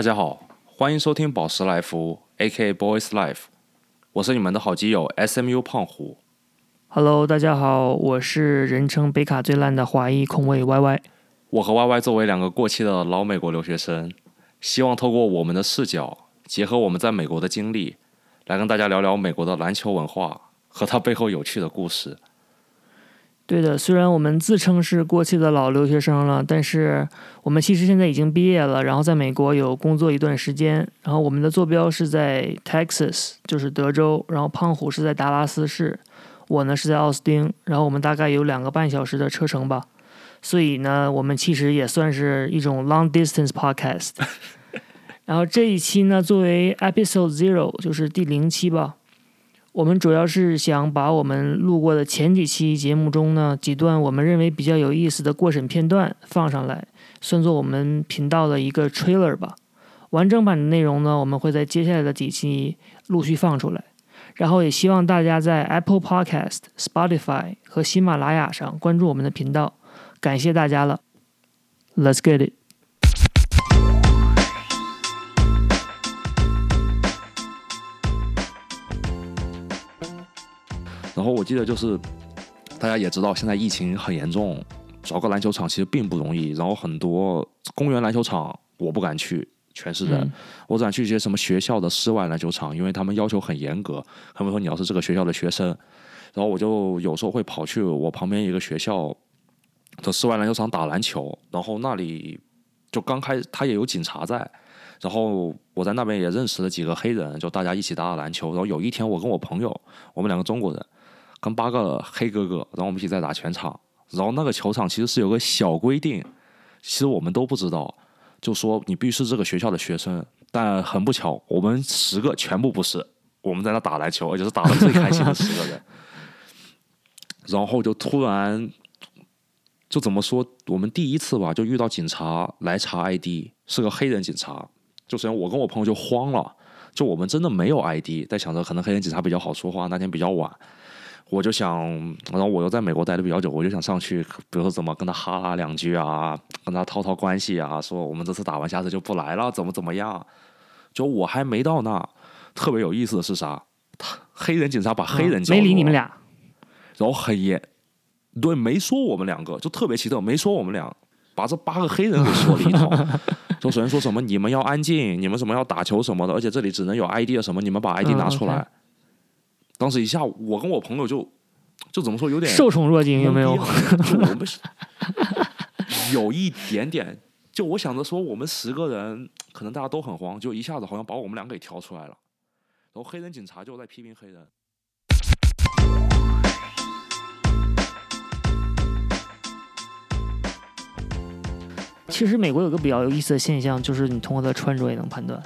大家好，欢迎收听宝石来福 （A.K. Boys Life），我是你们的好基友 S.M.U 胖虎。Hello，大家好，我是人称北卡最烂的华裔控卫 YY。我和 YY 作为两个过气的老美国留学生，希望透过我们的视角，结合我们在美国的经历，来跟大家聊聊美国的篮球文化和它背后有趣的故事。对的，虽然我们自称是过气的老留学生了，但是我们其实现在已经毕业了，然后在美国有工作一段时间，然后我们的坐标是在 Texas，就是德州，然后胖虎是在达拉斯市，我呢是在奥斯汀，然后我们大概有两个半小时的车程吧，所以呢，我们其实也算是一种 long distance podcast。然后这一期呢，作为 episode zero，就是第零期吧。我们主要是想把我们录过的前几期节目中呢几段我们认为比较有意思的过审片段放上来，算作我们频道的一个 trailer 吧。完整版的内容呢，我们会在接下来的几期陆续放出来。然后也希望大家在 Apple Podcast、Spotify 和喜马拉雅上关注我们的频道，感谢大家了。Let's get it。后我记得就是大家也知道，现在疫情很严重，找个篮球场其实并不容易。然后很多公园篮球场我不敢去，全是人。嗯我只敢去一些什么学校的室外篮球场，因为他们要求很严格。他们说你要是这个学校的学生，然后我就有时候会跑去我旁边一个学校的室外篮球场打篮球，然后那里就刚开他也有警察在。然后我在那边也认识了几个黑人，就大家一起打打篮球。然后有一天，我跟我朋友，我们两个中国人，跟八个黑哥哥，然后我们一起在打全场。然后那个球场其实是有个小规定，其实我们都不知道，就说你必须是这个学校的学生。但很不巧，我们十个全部不是，我们在那打篮球，而且是打的最开心的十个人。然后就突然，就怎么说，我们第一次吧，就遇到警察来查 ID，是个黑人警察。就首先我跟我朋友就慌了，就我们真的没有 ID，在想着可能黑人警察比较好说话，那天比较晚，我就想，然后我又在美国待的比较久，我就想上去，比如说怎么跟他哈拉两句啊，跟他套套关系啊，说我们这次打完下次就不来了，怎么怎么样？就我还没到那，特别有意思的是啥？他黑人警察把黑人没理你们俩，然后很严，对，没说我们两个，就特别奇特，没说我们俩，把这八个黑人给说了一通。就首先说什么你们要安静，你们什么要打球什么的，而且这里只能有 ID 的什么，你们把 ID 嗯拿出来。当时一下，我跟我朋友就就怎么说，有点受宠若惊，有没有 我们是有一点点，就我想着说，我们十个人可能大家都很慌，就一下子好像把我们两个给挑出来了。然后黑人警察就在批评黑人。其实美国有个比较有意思的现象，就是你通过他的穿着也能判断，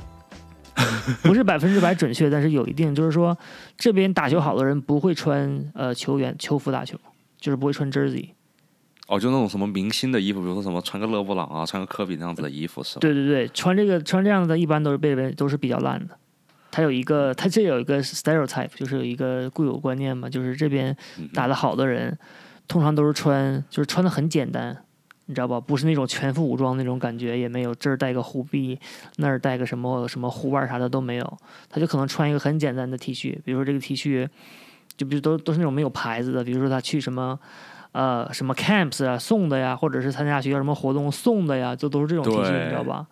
不是百分之百准确，但是有一定，就是说这边打球好的人不会穿呃球员球服打球，就是不会穿 jersey。哦，就那种什么明星的衣服，比如说什么穿个勒布朗啊，穿个科比那样子的衣服是吧？对对对，穿这个穿这样的，一般都是被人都是比较烂的。他有一个，他这有一个 stereotype，就是有一个固有观念嘛，就是这边嗯打的好的人，通常都是穿，就是穿的很简单，你知道吧？不是那种全副武装那种感觉，也没有这儿带个护臂，那儿带个什么什么护腕啥的都没有，他就可能穿一个很简单的 T 恤，比如说这个 T 恤，就比如都都是那种没有牌子的，比如说他去什么。呃，什么 camps 啊送的呀，或者是参加学校什么活动送的呀，就都是这种 T 恤，你知道吧？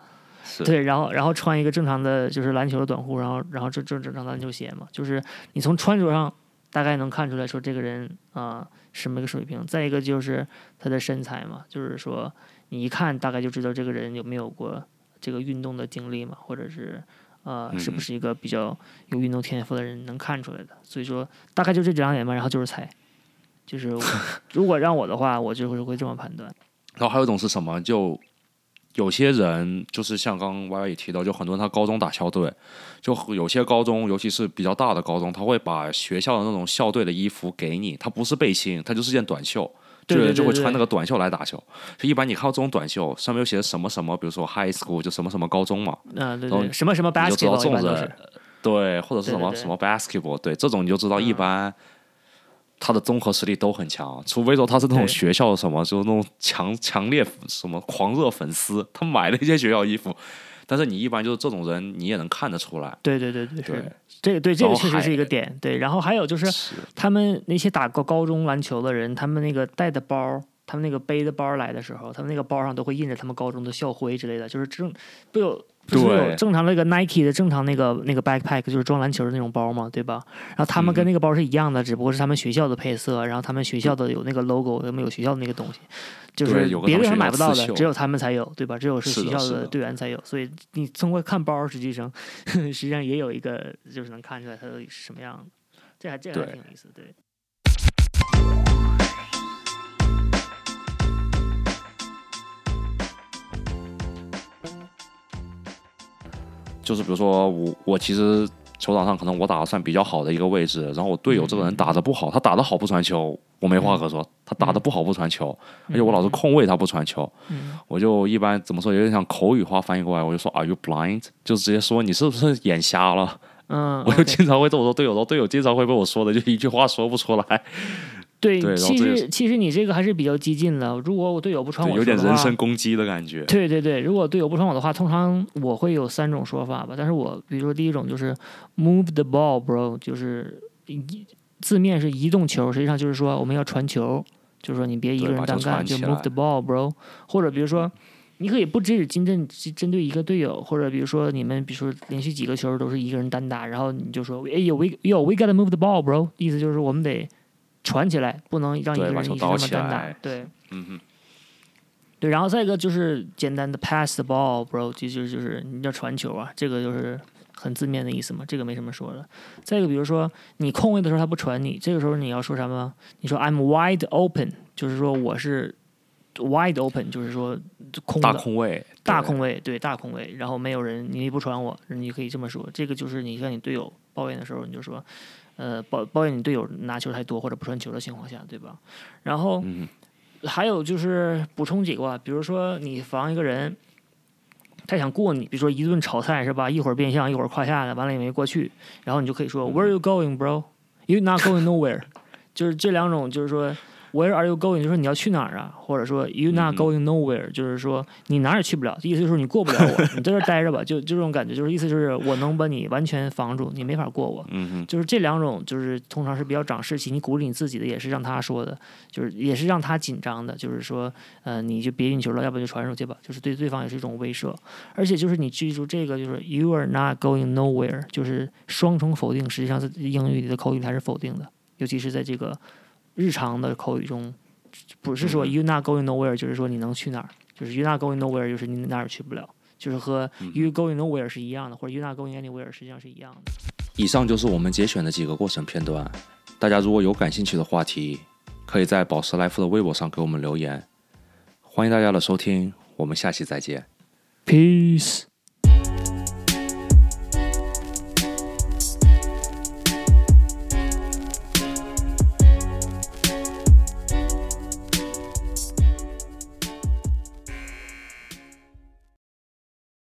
对，然后然后穿一个正常的就是篮球的短裤，然后然后正正正常篮球鞋嘛，就是你从穿着上大概能看出来说这个人啊、什么一个水平。再一个就是他的身材嘛，就是说你一看大概就知道这个人有没有过这个运动的经历嘛，或者是呃是不嗯是一个比较有运动天赋的人能看出来的。所以说大概就这两点嘛，然后就是猜。就是 如果让我的话，我就会会这么判断。然后还有一种是什么？就有些人就是像刚刚 Y Y 也提到，就很多人他高中打校队，就有些高中，尤其是比较大的高中，他会把学校的那种校队的衣服给你，它不是背心，它就是件短袖。对对就有人就会穿那个短袖来打球，就一般你看到这种短袖上面又写什么什么，比如说 high school 就什么什么高中嘛，啊、对然后对，什么什么 basketball 你就知道这种人，对，或者是什么什么 basketball，对，这种你就知道一嗯般他的综合实力都很强，除非说他是那种学校什么，就是那种强强烈什么狂热粉丝，他买了一些学校衣服，但是你一般就是这种人，你也能看得出来。对对对对，对是，这个对这个确实是一个点。对，然后还有就是是他们那些打过高中篮球的人，他们那个带的包，他们那个背的包来的时候，他们那个包上都会印着他们高中的校徽之类的，就是这种不有。不是有对正常那个 Nike 的正常那个那个 backpack 就是装篮球的那种包嘛，对吧？然后他们跟嗯。那个包是一样的，只不过是他们学校的配色，然后他们学校的有那个 logo，他们有学校的那个东西，就是别人买不到的，只有他们才有，对吧？只有是学校的。队员才有，所以你通过看包，实际上 实际上也有一个就是能看出来它是什么样的，这还这还挺有意思，对。就是比如说我我其实球场上可能我打的算比较好的一个位置，然后我队友这个人打的不好，他打的好不传球，我没话可说；他打的不好不传球，而且我老是控位他不传球，嗯。我就一般怎么说，有点像口语化翻译过来，我就说 Are you blind？就直接说你是不是眼瞎了？嗯，我就经常会这么说队友，然后队友经常会被我说的就一句话说不出来，对，对其实其实你这个还是比较激进了。如果我队友不传我有点我的话人身攻击的感觉。对对对，如果队友不传我的话，通常我会有三种说法吧。但是我比如说第一种就是 move the ball, bro，就是移字面是移动球，实际上就是说我们要传球，就是说你别一个人单干，就 move the ball, bro。或者比如说。你可以不只是针针针对一个队友，或者比如说你们，比如说连续几个球都是一个人单打，然后你就说，哎呦，we yo we gotta move the ball, bro，意思就是我们得传起来，不能让一个人一直那球倒起么单打来。对，嗯哼，对，然后再一个就是简单的 pass the ball, bro，就就就是你叫传球啊，这个就是很字面的意思嘛，这个没什么说的。再一个，比如说你空位的时候他不传你，这个时候你要说什么？你说 I'm wide open，就是说我是 wide open，就是说空的大空位，对大空位，对大空位，然后没有人，你不传我，你可以这么说。这个就是你向你队友抱怨的时候，你就说，呃，抱抱怨你队友拿球太多或者不传球的情况下，对吧？然后嗯还有就是补充几个吧，比如说你防一个人，他想过你，比如说一顿炒菜是吧？一会儿变向，一会儿胯下的，完了也没过去，然后你就可以说 Where are you going, bro? You not going nowhere。就是这两种，就是说 Where are you going？就是说你要去哪儿啊？或者说 You not 嗯 going nowhere？就是说你哪儿也去不了，意思就是说你过不了我，你在这儿待着吧，就就这种感觉，就是意思就是我能把你完全防住，你没法过我。嗯哼，就是这两种，就是通常是比较长士气，你鼓励你自己的，也是让他说的，就是也是让他紧张的，就是说，呃，你就别运球了，要不就传出去吧，就是对对方也是一种威慑，而且就是你记住这个，就是 you are not going nowhere，就是双重否定，实际上在英语里的口语它是否定的，尤其是在这个日常的口语中，不是说嗯 you not going nowhere，就是说你能去哪儿，就是 you not going nowhere，就是你哪儿也去不了，就是和嗯 you going nowhere 是一样的，或者 you not going anywhere 实际上是一样的。以上就是我们节选的几个过程片段。大家如果有感兴趣的话题，可以在宝石来福的微博上给我们留言。欢迎大家的收听，我们下期再见。Peace。